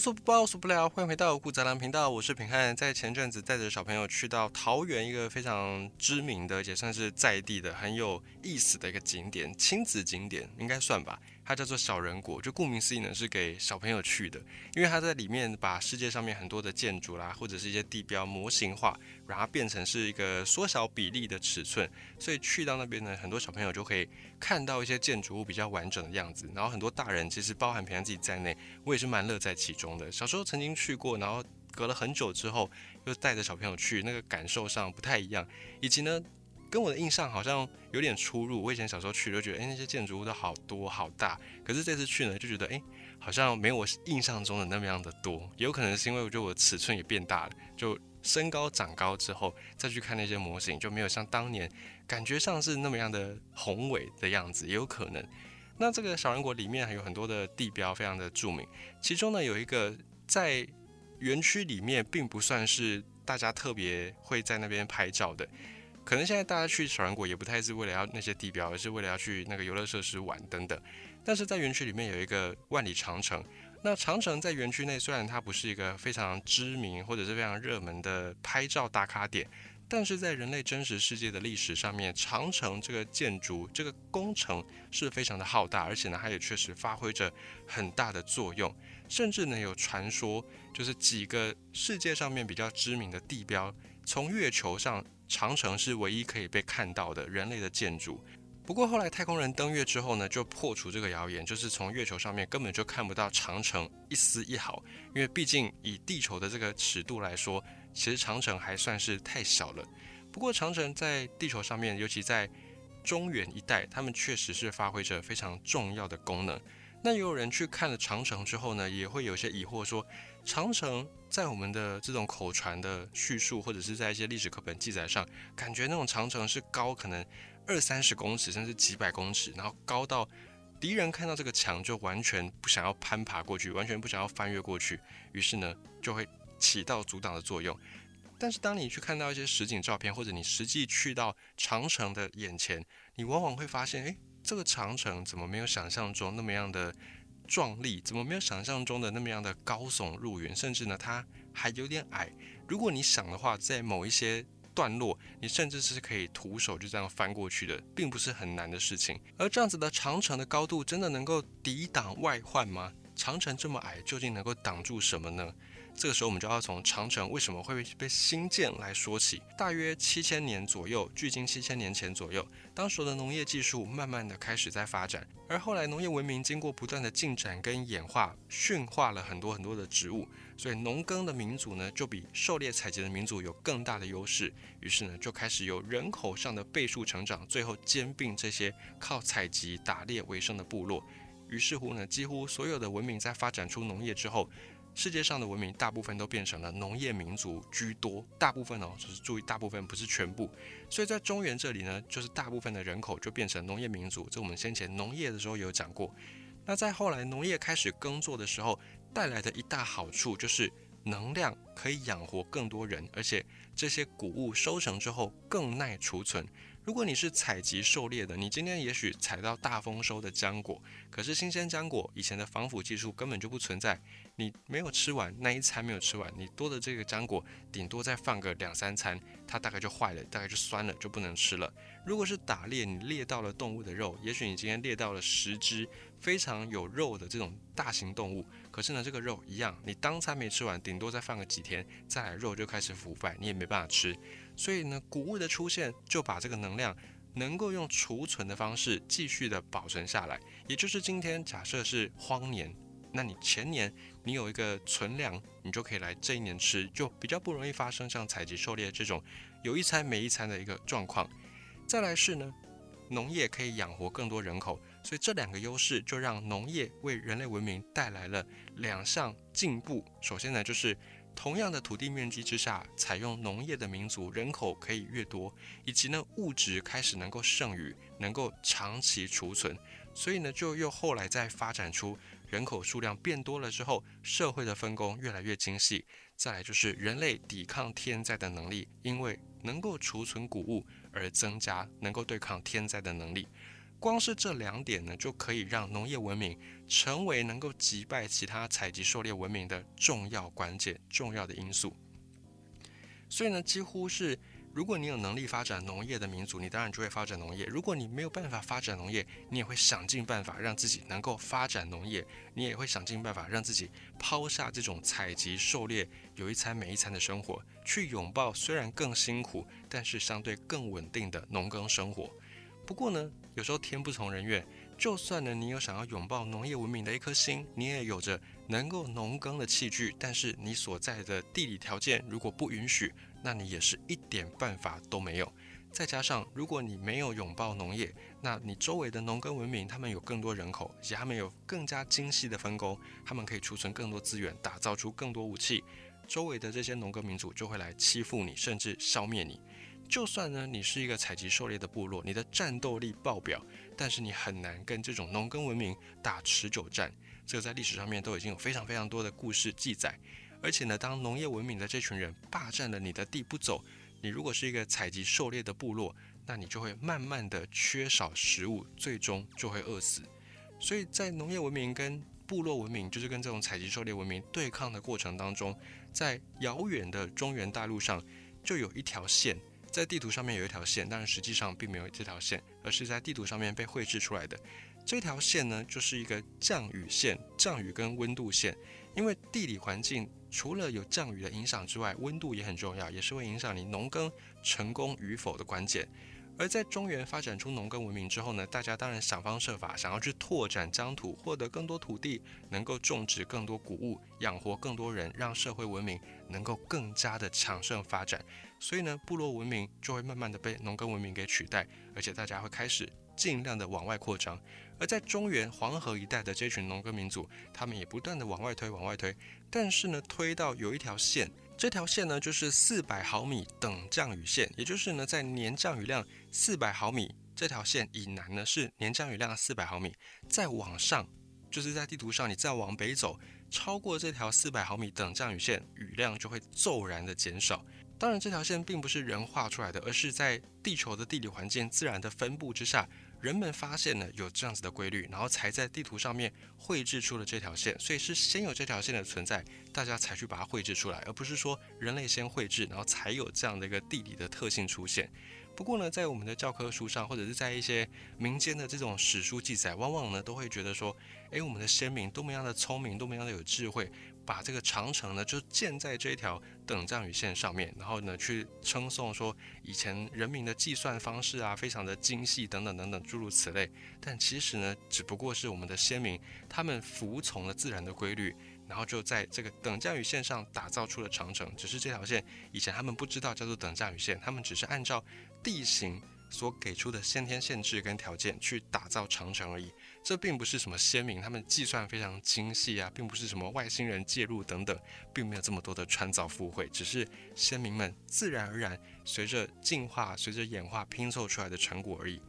说不报说不了，欢迎回到顾杂粮频道，我是平汉。在前阵子带着小朋友去到桃园一个非常知名的，也算是在地的很有意思的一个景点，亲子景点应该算吧。它叫做小人国，就顾名思义呢，是给小朋友去的。因为它在里面把世界上面很多的建筑啦，或者是一些地标模型化，把它变成是一个缩小比例的尺寸，所以去到那边呢，很多小朋友就可以看到一些建筑物比较完整的样子。然后很多大人其实包含平安自己在内，我也是蛮乐在其中的。小时候曾经去过，然后隔了很久之后又带着小朋友去，那个感受上不太一样，以及呢。跟我的印象好像有点出入。我以前小时候去就觉得，哎，那些建筑物都好多好大。可是这次去呢，就觉得，哎，好像没有我印象中的那么样的多。也有可能是因为我觉得我尺寸也变大了，就身高长高之后再去看那些模型，就没有像当年感觉上是那么样的宏伟的样子，也有可能。那这个小人国里面还有很多的地标，非常的著名。其中呢，有一个在园区里面并不算是大家特别会在那边拍照的。可能现在大家去小人国也不太是为了要那些地标，而是为了要去那个游乐设施玩等等。但是在园区里面有一个万里长城。那长城在园区内虽然它不是一个非常知名或者是非常热门的拍照打卡点，但是在人类真实世界的历史上面，长城这个建筑这个工程是非常的浩大，而且呢它也确实发挥着很大的作用。甚至呢有传说，就是几个世界上面比较知名的地标，从月球上。长城是唯一可以被看到的人类的建筑。不过后来太空人登月之后呢，就破除这个谣言，就是从月球上面根本就看不到长城一丝一毫。因为毕竟以地球的这个尺度来说，其实长城还算是太小了。不过长城在地球上面，尤其在中原一带，他们确实是发挥着非常重要的功能。那也有人去看了长城之后呢，也会有些疑惑说。长城在我们的这种口传的叙述，或者是在一些历史课本记载上，感觉那种长城是高可能二三十公尺，甚至几百公尺，然后高到敌人看到这个墙就完全不想要攀爬过去，完全不想要翻越过去，于是呢就会起到阻挡的作用。但是当你去看到一些实景照片，或者你实际去到长城的眼前，你往往会发现，诶，这个长城怎么没有想象中那么样的？壮丽怎么没有想象中的那么样的高耸入云？甚至呢，它还有点矮。如果你想的话，在某一些段落，你甚至是可以徒手就这样翻过去的，并不是很难的事情。而这样子的长城的高度，真的能够抵挡外患吗？长城这么矮，究竟能够挡住什么呢？这个时候，我们就要从长城为什么会被兴建来说起。大约七千年左右，距今七千年前左右，当时的农业技术慢慢的开始在发展，而后来农业文明经过不断的进展跟演化，驯化了很多很多的植物，所以农耕的民族呢，就比狩猎采集的民族有更大的优势。于是呢，就开始有人口上的倍数成长，最后兼并这些靠采集打猎为生的部落。于是乎呢，几乎所有的文明在发展出农业之后。世界上的文明大部分都变成了农业民族居多，大部分哦，就是注意大部分不是全部，所以在中原这里呢，就是大部分的人口就变成农业民族。这我们先前农业的时候有讲过。那在后来农业开始耕作的时候，带来的一大好处就是能量可以养活更多人，而且这些谷物收成之后更耐储存。如果你是采集狩猎的，你今天也许采到大丰收的浆果，可是新鲜浆果以前的防腐技术根本就不存在，你没有吃完那一餐没有吃完，你多的这个浆果顶多再放个两三餐，它大概就坏了，大概就酸了，就不能吃了。如果是打猎，你猎到了动物的肉，也许你今天猎到了十只非常有肉的这种大型动物，可是呢，这个肉一样，你当餐没吃完，顶多再放个几天，再来肉就开始腐败，你也没办法吃。所以呢，谷物的出现就把这个能量能够用储存的方式继续的保存下来。也就是今天假设是荒年，那你前年你有一个存粮，你就可以来这一年吃，就比较不容易发生像采集狩猎这种有一餐没一餐的一个状况。再来是呢，农业可以养活更多人口，所以这两个优势就让农业为人类文明带来了两项进步。首先呢，就是。同样的土地面积之下，采用农业的民族人口可以越多，以及呢物质开始能够剩余，能够长期储存，所以呢就又后来再发展出人口数量变多了之后，社会的分工越来越精细。再来就是人类抵抗天灾的能力，因为能够储存谷物而增加，能够对抗天灾的能力。光是这两点呢，就可以让农业文明成为能够击败其他采集狩猎文明的重要关键、重要的因素。所以呢，几乎是。如果你有能力发展农业的民族，你当然就会发展农业。如果你没有办法发展农业，你也会想尽办法让自己能够发展农业。你也会想尽办法让自己抛下这种采集狩猎、有一餐没一餐的生活，去拥抱虽然更辛苦，但是相对更稳定的农耕生活。不过呢，有时候天不从人愿，就算呢你有想要拥抱农业文明的一颗心，你也有着能够农耕的器具，但是你所在的地理条件如果不允许。那你也是一点办法都没有。再加上，如果你没有拥抱农业，那你周围的农耕文明，他们有更多人口，以及他们有更加精细的分工，他们可以储存更多资源，打造出更多武器。周围的这些农耕民族就会来欺负你，甚至消灭你。就算呢，你是一个采集狩猎的部落，你的战斗力爆表，但是你很难跟这种农耕文明打持久战。这个在历史上面都已经有非常非常多的故事记载。而且呢，当农业文明的这群人霸占了你的地不走，你如果是一个采集狩猎的部落，那你就会慢慢的缺少食物，最终就会饿死。所以在农业文明跟部落文明，就是跟这种采集狩猎文明对抗的过程当中，在遥远的中原大陆上就有一条线，在地图上面有一条线，但是实际上并没有这条线，而是在地图上面被绘制出来的。这条线呢，就是一个降雨线，降雨跟温度线，因为地理环境。除了有降雨的影响之外，温度也很重要，也是会影响你农耕成功与否的关键。而在中原发展出农耕文明之后呢，大家当然想方设法想要去拓展疆土，获得更多土地，能够种植更多谷物，养活更多人，让社会文明能够更加的强盛发展。所以呢，部落文明就会慢慢的被农耕文明给取代，而且大家会开始尽量的往外扩张。而在中原黄河一带的这群农耕民族，他们也不断的往外推，往外推。但是呢，推到有一条线，这条线呢就是四百毫米等降雨线，也就是呢在年降雨量四百毫米这条线以南呢是年降雨量四百毫米，再往上就是在地图上你再往北走，超过这条四百毫米等降雨线，雨量就会骤然的减少。当然，这条线并不是人画出来的，而是在地球的地理环境自然的分布之下。人们发现了有这样子的规律，然后才在地图上面绘制出了这条线。所以是先有这条线的存在，大家才去把它绘制出来，而不是说人类先绘制，然后才有这样的一个地理的特性出现。不过呢，在我们的教科书上，或者是在一些民间的这种史书记载，往往呢都会觉得说，诶，我们的先民多么样的聪明，多么样的有智慧。把这个长城呢，就建在这条等降雨线上面，然后呢，去称颂说以前人民的计算方式啊，非常的精细等等等等诸如此类。但其实呢，只不过是我们的先民他们服从了自然的规律，然后就在这个等降雨线上打造出了长城。只是这条线以前他们不知道叫做等降雨线，他们只是按照地形。所给出的先天限制跟条件去打造长城而已，这并不是什么先民，他们计算非常精细啊，并不是什么外星人介入等等，并没有这么多的穿凿附会，只是先民们自然而然随着进化、随着演化拼凑出来的成果而已。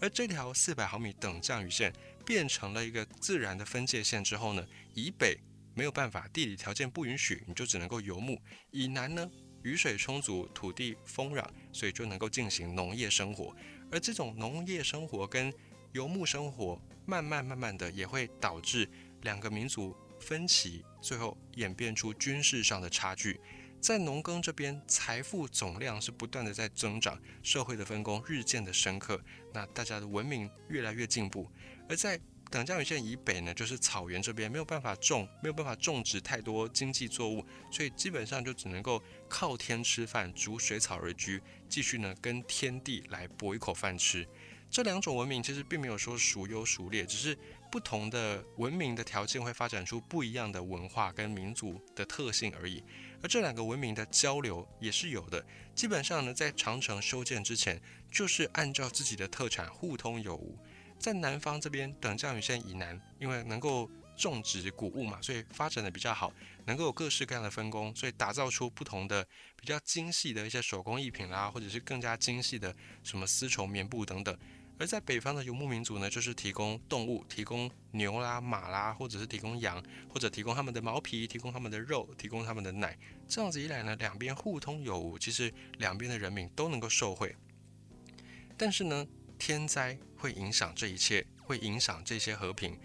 而这条四百毫米等降雨线变成了一个自然的分界线之后呢，以北没有办法，地理条件不允许，你就只能够游牧；以南呢？雨水充足，土地丰壤，所以就能够进行农业生活。而这种农业生活跟游牧生活，慢慢慢慢的也会导致两个民族分歧，最后演变出军事上的差距。在农耕这边，财富总量是不断的在增长，社会的分工日渐的深刻，那大家的文明越来越进步。而在等降雨线以北呢，就是草原这边没有办法种，没有办法种植太多经济作物，所以基本上就只能够靠天吃饭，逐水草而居，继续呢跟天地来搏一口饭吃。这两种文明其实并没有说孰优孰劣，只是不同的文明的条件会发展出不一样的文化跟民族的特性而已。而这两个文明的交流也是有的，基本上呢在长城修建之前，就是按照自己的特产互通有无。在南方这边，等降雨线以南，因为能够种植谷物嘛，所以发展的比较好，能够有各式各样的分工，所以打造出不同的比较精细的一些手工艺品啦，或者是更加精细的什么丝绸、棉布等等。而在北方的游牧民族呢，就是提供动物，提供牛啦、马啦，或者是提供羊，或者提供他们的毛皮，提供他们的肉，提供他们的奶。这样子一来呢，两边互通有无，其实两边的人民都能够受惠。但是呢？天灾会影响这一切，会影响这些和平。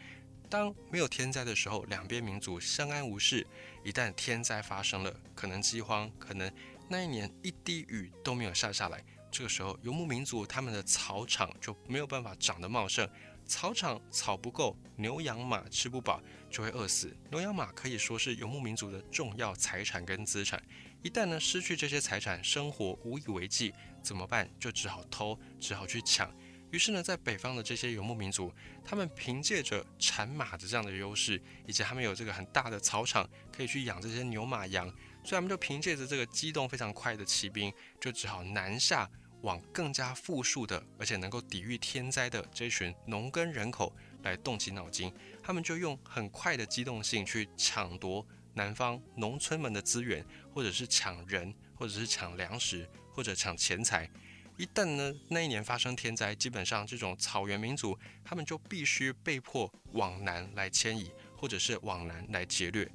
当没有天灾的时候，两边民族相安无事；一旦天灾发生了，可能饥荒，可能那一年一滴雨都没有下下来，这个时候游牧民族他们的草场就没有办法长得茂盛。草场草不够，牛羊马吃不饱，就会饿死。牛羊马可以说是游牧民族的重要财产跟资产。一旦呢失去这些财产，生活无以为继，怎么办？就只好偷，只好去抢。于是呢，在北方的这些游牧民族，他们凭借着产马的这样的优势，以及他们有这个很大的草场，可以去养这些牛马羊，所以他们就凭借着这个机动非常快的骑兵，就只好南下。往更加富庶的，而且能够抵御天灾的这群农耕人口来动起脑筋，他们就用很快的机动性去抢夺南方农村们的资源，或者是抢人，或者是抢粮食，或者抢钱财。一旦呢那一年发生天灾，基本上这种草原民族他们就必须被迫往南来迁移，或者是往南来劫掠。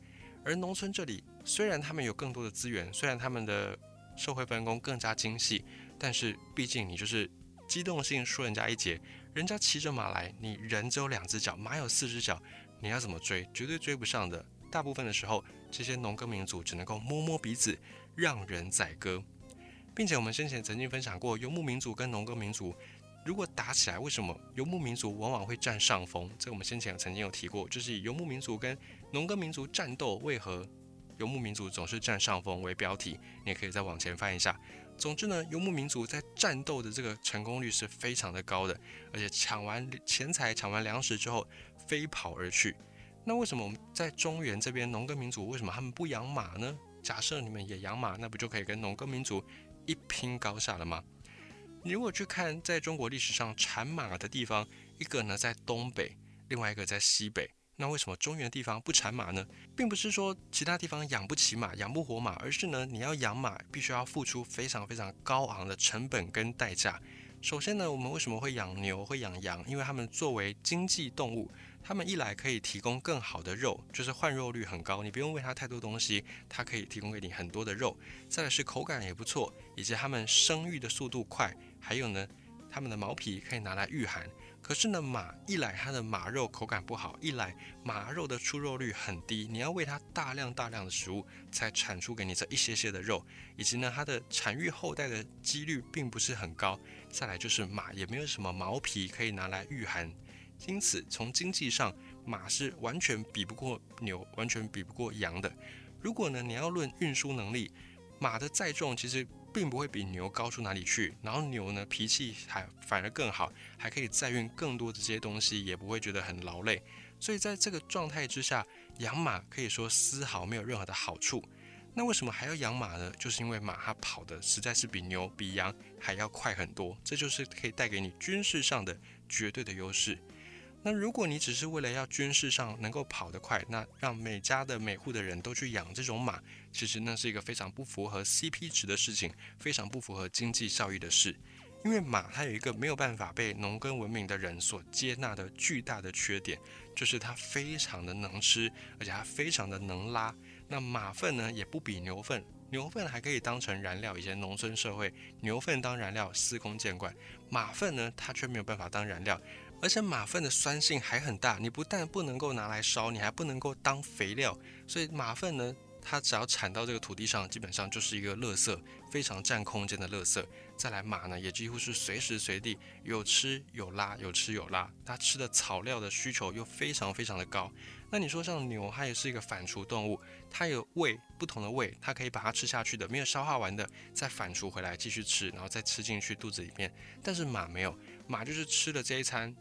而农村这里虽然他们有更多的资源，虽然他们的社会分工更加精细。但是毕竟你就是机动性输人家一截，人家骑着马来，你人只有两只脚，马有四只脚，你要怎么追？绝对追不上的。大部分的时候，这些农耕民族只能够摸摸鼻子，让人宰割。并且我们先前曾经分享过，游牧民族跟农耕民族如果打起来，为什么游牧民族往往会占上风？这我们先前曾经有提过，就是以游牧民族跟农耕民族战斗，为何游牧民族总是占上风为标题，你也可以再往前翻一下。总之呢，游牧民族在战斗的这个成功率是非常的高的，而且抢完钱财、抢完粮食之后飞跑而去。那为什么我们在中原这边农耕民族为什么他们不养马呢？假设你们也养马，那不就可以跟农耕民族一拼高下了吗？你如果去看在中国历史上产马的地方，一个呢在东北，另外一个在西北。那为什么中原地方不产马呢？并不是说其他地方养不起马、养不活马，而是呢，你要养马，必须要付出非常非常高昂的成本跟代价。首先呢，我们为什么会养牛、会养羊？因为它们作为经济动物，它们一来可以提供更好的肉，就是换肉率很高，你不用喂它太多东西，它可以提供给你很多的肉。再来是口感也不错，以及它们生育的速度快，还有呢，它们的毛皮可以拿来御寒。可是呢，马一来它的马肉口感不好，一来马肉的出肉率很低，你要喂它大量大量的食物才产出给你这一些些的肉，以及呢它的产育后代的几率并不是很高。再来就是马也没有什么毛皮可以拿来御寒，因此从经济上马是完全比不过牛，完全比不过羊的。如果呢你要论运输能力，马的载重其实。并不会比牛高出哪里去，然后牛呢脾气还反而更好，还可以载运更多的这些东西，也不会觉得很劳累。所以在这个状态之下，养马可以说丝毫没有任何的好处。那为什么还要养马呢？就是因为马它跑的实在是比牛、比羊还要快很多，这就是可以带给你军事上的绝对的优势。那如果你只是为了要军事上能够跑得快，那让每家的每户的人都去养这种马，其实那是一个非常不符合 CP 值的事情，非常不符合经济效益的事。因为马它有一个没有办法被农耕文明的人所接纳的巨大的缺点，就是它非常的能吃，而且它非常的能拉。那马粪呢也不比牛粪，牛粪还可以当成燃料，以前农村社会牛粪当燃料司空见惯，马粪呢它却没有办法当燃料。而且马粪的酸性还很大，你不但不能够拿来烧，你还不能够当肥料。所以马粪呢，它只要产到这个土地上，基本上就是一个垃圾，非常占空间的垃圾。再来马呢，也几乎是随时随地有吃有拉，有吃有拉。它吃的草料的需求又非常非常的高。那你说像牛，它也是一个反刍动物，它有胃不同的胃，它可以把它吃下去的，没有消化完的再反刍回来继续吃，然后再吃进去肚子里面。但是马没有，马就是吃了这一餐。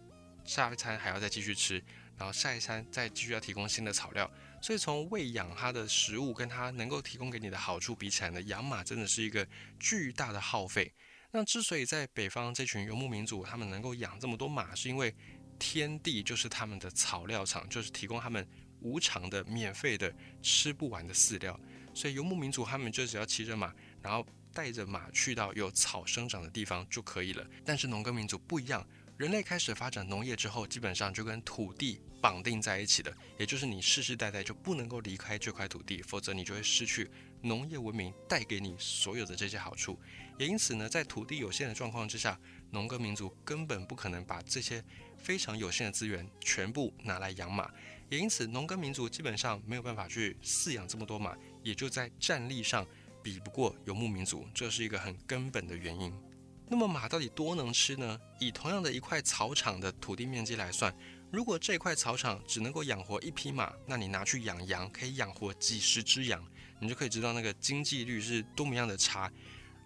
下一餐还要再继续吃，然后下一餐再继续要提供新的草料，所以从喂养它的食物跟它能够提供给你的好处比起来呢，养马真的是一个巨大的耗费。那之所以在北方这群游牧民族他们能够养这么多马，是因为天地就是他们的草料场，就是提供他们无偿的、免费的、吃不完的饲料。所以游牧民族他们就只要骑着马，然后带着马去到有草生长的地方就可以了。但是农耕民族不一样。人类开始发展农业之后，基本上就跟土地绑定在一起的，也就是你世世代代就不能够离开这块土地，否则你就会失去农业文明带给你所有的这些好处。也因此呢，在土地有限的状况之下，农耕民族根本不可能把这些非常有限的资源全部拿来养马。也因此，农耕民族基本上没有办法去饲养这么多马，也就在战力上比不过游牧民族，这是一个很根本的原因。那么马到底多能吃呢？以同样的一块草场的土地面积来算，如果这块草场只能够养活一匹马，那你拿去养羊可以养活几十只羊，你就可以知道那个经济率是多么样的差。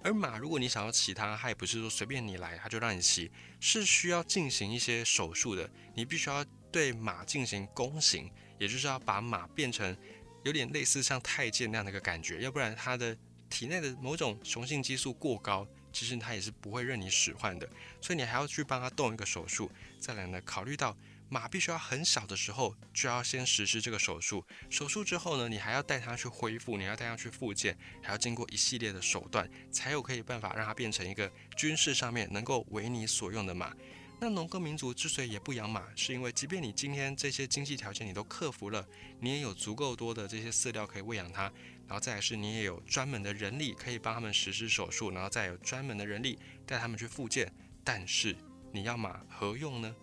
而马，如果你想要骑它，它也不是说随便你来它就让你骑，是需要进行一些手术的。你必须要对马进行弓形，也就是要把马变成有点类似像太监那样的一个感觉，要不然它的体内的某种雄性激素过高。其实它也是不会任你使唤的，所以你还要去帮它动一个手术。再来呢，考虑到马必须要很小的时候就要先实施这个手术，手术之后呢，你还要带它去恢复，你要带它去复健，还要经过一系列的手段，才有可以办法让它变成一个军事上面能够为你所用的马。那农耕民族之所以也不养马，是因为即便你今天这些经济条件你都克服了，你也有足够多的这些饲料可以喂养它。然后再来是，你也有专门的人力可以帮他们实施手术，然后再有专门的人力带他们去复健。但是你要马何用呢？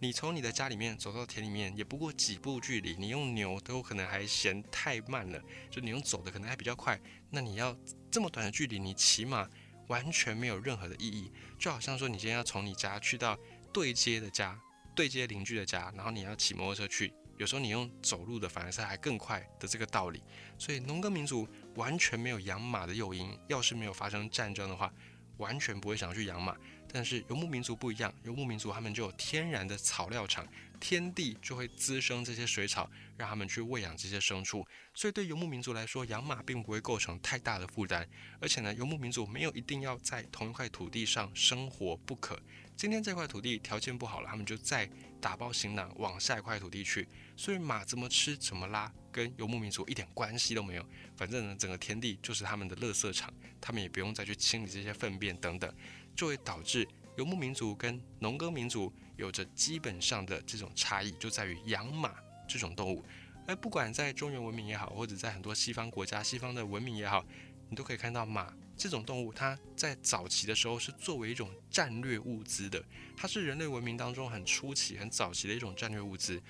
你从你的家里面走到田里面也不过几步距离，你用牛都可能还嫌太慢了，就你用走的可能还比较快。那你要这么短的距离，你骑马完全没有任何的意义。就好像说，你今天要从你家去到对接的家、对接邻居的家，然后你要骑摩托车去。有时候你用走路的反而是还更快的这个道理，所以农耕民族完全没有养马的诱因。要是没有发生战争的话，完全不会想去养马。但是游牧民族不一样，游牧民族他们就有天然的草料场，天地就会滋生这些水草，让他们去喂养这些牲畜。所以对游牧民族来说，养马并不会构成太大的负担。而且呢，游牧民族没有一定要在同一块土地上生活不可。今天这块土地条件不好了，他们就再打包行囊往下一块土地去。所以马怎么吃怎么拉，跟游牧民族一点关系都没有。反正呢，整个天地就是他们的垃圾场，他们也不用再去清理这些粪便等等，就会导致游牧民族跟农耕民族有着基本上的这种差异，就在于养马这种动物。而不管在中原文明也好，或者在很多西方国家、西方的文明也好，你都可以看到马。这种动物，它在早期的时候是作为一种战略物资的，它是人类文明当中很初期、很早期的一种战略物资。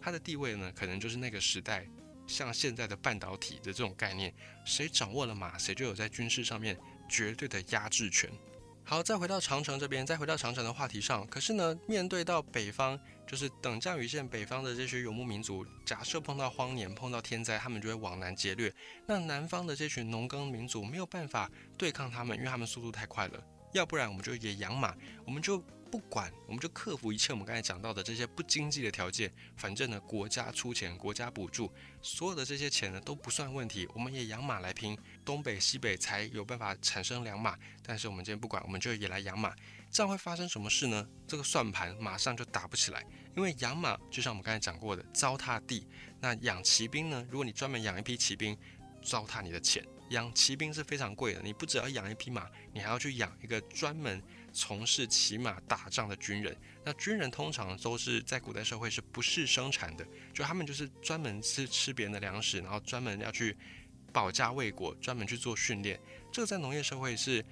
它的地位呢，可能就是那个时代像现在的半导体的这种概念，谁掌握了马，谁就有在军事上面绝对的压制权。好，再回到长城这边，再回到长城的话题上。可是呢，面对到北方，就是等降雨线北方的这些游牧民族，假设碰到荒年、碰到天灾，他们就会往南劫掠。那南方的这群农耕民族没有办法对抗他们，因为他们速度太快了。要不然我们就也养马，我们就。不管，我们就克服一切我们刚才讲到的这些不经济的条件。反正呢，国家出钱，国家补助，所有的这些钱呢都不算问题。我们也养马来拼，东北西北才有办法产生两马。但是我们今天不管，我们就也来养马。这样会发生什么事呢？这个算盘马上就打不起来。因为养马就像我们刚才讲过的，糟蹋地。那养骑兵呢？如果你专门养一批骑兵，糟蹋你的钱。养骑兵是非常贵的，你不只要养一匹马，你还要去养一个专门。从事骑马打仗的军人，那军人通常都是在古代社会是不是生产的，就他们就是专门吃吃别人的粮食，然后专门要去保家卫国，专门去做训练。这个在农业社会是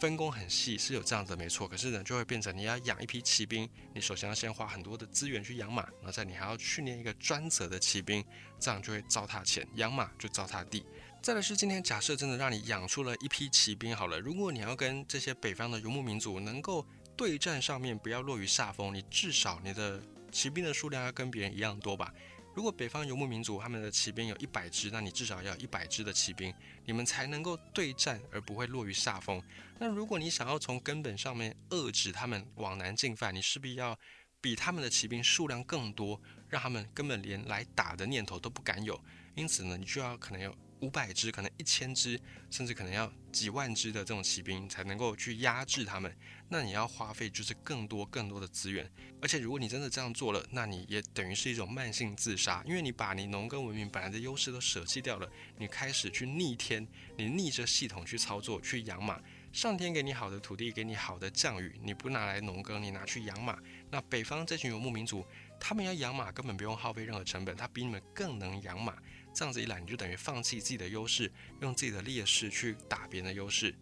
分工很细，是有这样子没错。可是呢，就会变成你要养一批骑兵，你首先要先花很多的资源去养马，然后再你还要训练一个专责的骑兵，这样就会糟蹋钱，养马就糟蹋地。再来是今天假设真的让你养出了一批骑兵好了，如果你要跟这些北方的游牧民族能够对战上面不要落于下风，你至少你的骑兵的数量要跟别人一样多吧。如果北方游牧民族他们的骑兵有一百支，那你至少要一百支的骑兵，你们才能够对战而不会落于下风。那如果你想要从根本上面遏制他们往南进犯，你势必要比他们的骑兵数量更多，让他们根本连来打的念头都不敢有。因此呢，你就要可能有。五百只，可能一千只，甚至可能要几万只的这种骑兵才能够去压制他们。那你要花费就是更多更多的资源，而且如果你真的这样做了，那你也等于是一种慢性自杀，因为你把你农耕文明本来的优势都舍弃掉了，你开始去逆天，你逆着系统去操作去养马，上天给你好的土地，给你好的降雨，你不拿来农耕，你拿去养马。那北方这群游牧民族，他们要养马根本不用耗费任何成本，他比你们更能养马。这样子一来，你就等于放弃自己的优势，用自己的劣势去打别人的优势，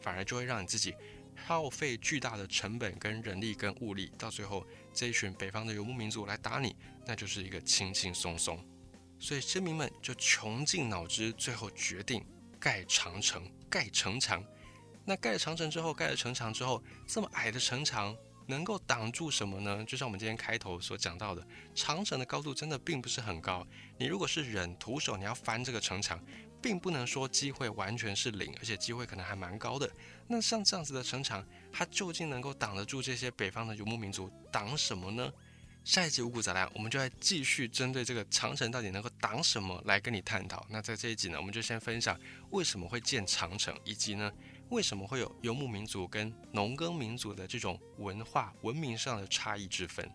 反而就会让你自己耗费巨大的成本跟人力跟物力，到最后这一群北方的游牧民族来打你，那就是一个轻轻松松。所以先民们就穷尽脑汁，最后决定盖长城、盖城墙。那盖了长城之后，盖了城墙之后，这么矮的城墙能够挡住什么呢？就像我们今天开头所讲到的，长城的高度真的并不是很高。你如果是人徒手，你要翻这个城墙，并不能说机会完全是零，而且机会可能还蛮高的。那像这样子的城墙，它究竟能够挡得住这些北方的游牧民族，挡什么呢？下一集五谷杂粮，我们就来继续针对这个长城到底能够挡什么来跟你探讨。那在这一集呢，我们就先分享为什么会建长城，以及呢。为什么会有游牧民族跟农耕民族的这种文化文明上的差异之分？